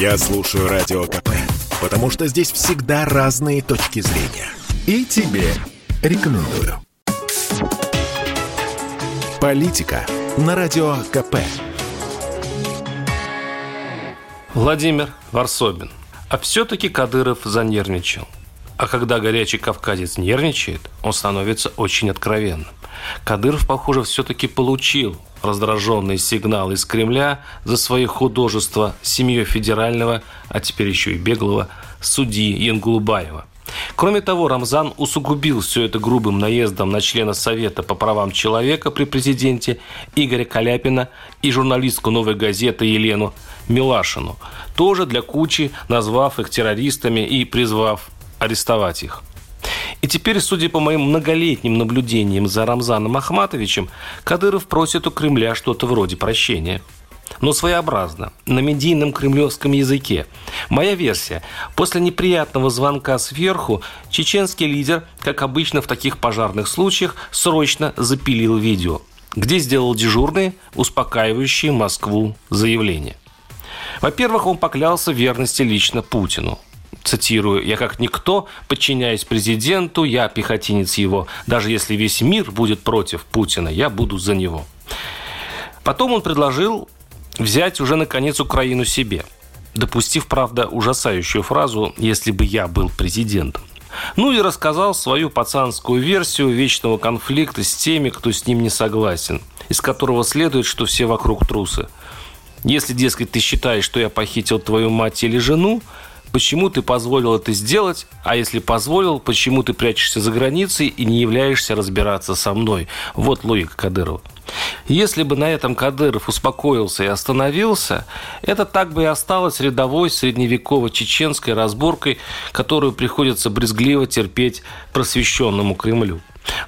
Я слушаю Радио КП, потому что здесь всегда разные точки зрения. И тебе рекомендую. Политика на Радио КП. Владимир Варсобин. А все-таки Кадыров занервничал. А когда горячий кавказец нервничает, он становится очень откровенным. Кадыров, похоже, все-таки получил раздраженный сигнал из Кремля за свои художества семьей федерального, а теперь еще и беглого, судьи Янгулбаева. Кроме того, Рамзан усугубил все это грубым наездом на члена Совета по правам человека при президенте Игоря Каляпина и журналистку «Новой газеты» Елену Милашину, тоже для кучи назвав их террористами и призвав арестовать их. И теперь, судя по моим многолетним наблюдениям за Рамзаном Ахматовичем, Кадыров просит у Кремля что-то вроде прощения. Но своеобразно, на медийном кремлевском языке. Моя версия. После неприятного звонка сверху, чеченский лидер, как обычно в таких пожарных случаях, срочно запилил видео, где сделал дежурные, успокаивающие Москву заявления. Во-первых, он поклялся верности лично Путину – цитирую, «Я как никто, подчиняюсь президенту, я пехотинец его. Даже если весь мир будет против Путина, я буду за него». Потом он предложил взять уже, наконец, Украину себе, допустив, правда, ужасающую фразу «если бы я был президентом». Ну и рассказал свою пацанскую версию вечного конфликта с теми, кто с ним не согласен, из которого следует, что все вокруг трусы. Если, дескать, ты считаешь, что я похитил твою мать или жену, почему ты позволил это сделать, а если позволил, почему ты прячешься за границей и не являешься разбираться со мной. Вот логика Кадырова. Если бы на этом Кадыров успокоился и остановился, это так бы и осталось рядовой средневековой чеченской разборкой, которую приходится брезгливо терпеть просвещенному Кремлю.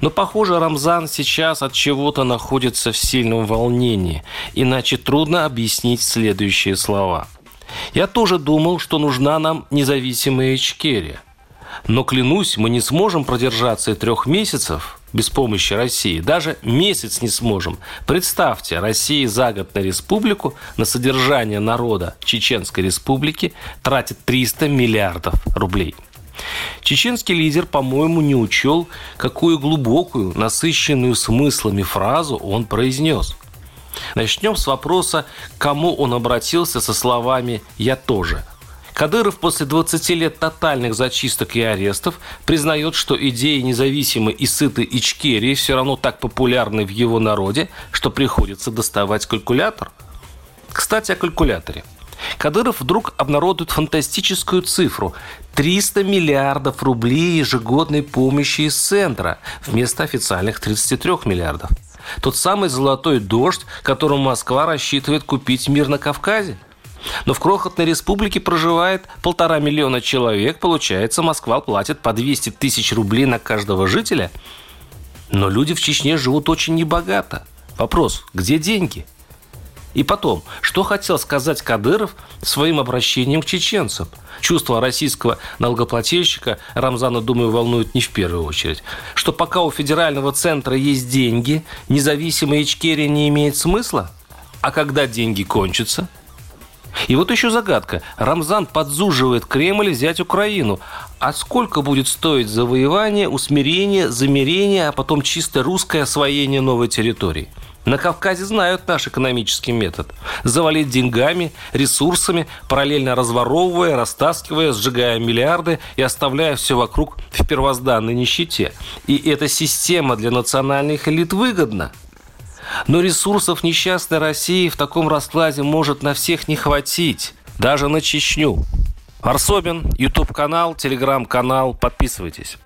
Но, похоже, Рамзан сейчас от чего-то находится в сильном волнении, иначе трудно объяснить следующие слова – я тоже думал, что нужна нам независимая Ичкерия. Но, клянусь, мы не сможем продержаться и трех месяцев без помощи России. Даже месяц не сможем. Представьте, Россия за год на республику, на содержание народа Чеченской республики тратит 300 миллиардов рублей. Чеченский лидер, по-моему, не учел, какую глубокую, насыщенную смыслами фразу он произнес. Начнем с вопроса, кому он обратился со словами «я тоже». Кадыров после 20 лет тотальных зачисток и арестов признает, что идеи независимой и сытой Ичкерии все равно так популярны в его народе, что приходится доставать калькулятор. Кстати, о калькуляторе. Кадыров вдруг обнародует фантастическую цифру – 300 миллиардов рублей ежегодной помощи из центра вместо официальных 33 миллиардов – тот самый золотой дождь, которым Москва рассчитывает купить мир на Кавказе. Но в крохотной республике проживает полтора миллиона человек. Получается, Москва платит по 200 тысяч рублей на каждого жителя. Но люди в Чечне живут очень небогато. Вопрос, где деньги? И потом, что хотел сказать Кадыров своим обращением к чеченцам? Чувство российского налогоплательщика Рамзана, думаю, волнует не в первую очередь. Что пока у федерального центра есть деньги, независимая Ичкерия не имеет смысла? А когда деньги кончатся? И вот еще загадка. Рамзан подзуживает Кремль взять Украину. А сколько будет стоить завоевание, усмирение, замерение, а потом чисто русское освоение новой территории? На Кавказе знают наш экономический метод. Завалить деньгами, ресурсами, параллельно разворовывая, растаскивая, сжигая миллиарды и оставляя все вокруг в первозданной нищете. И эта система для национальных элит выгодна. Но ресурсов несчастной России в таком раскладе может на всех не хватить. Даже на Чечню. Арсобин, YouTube-канал, Телеграм-канал. Подписывайтесь.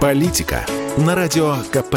Политика на Радио КП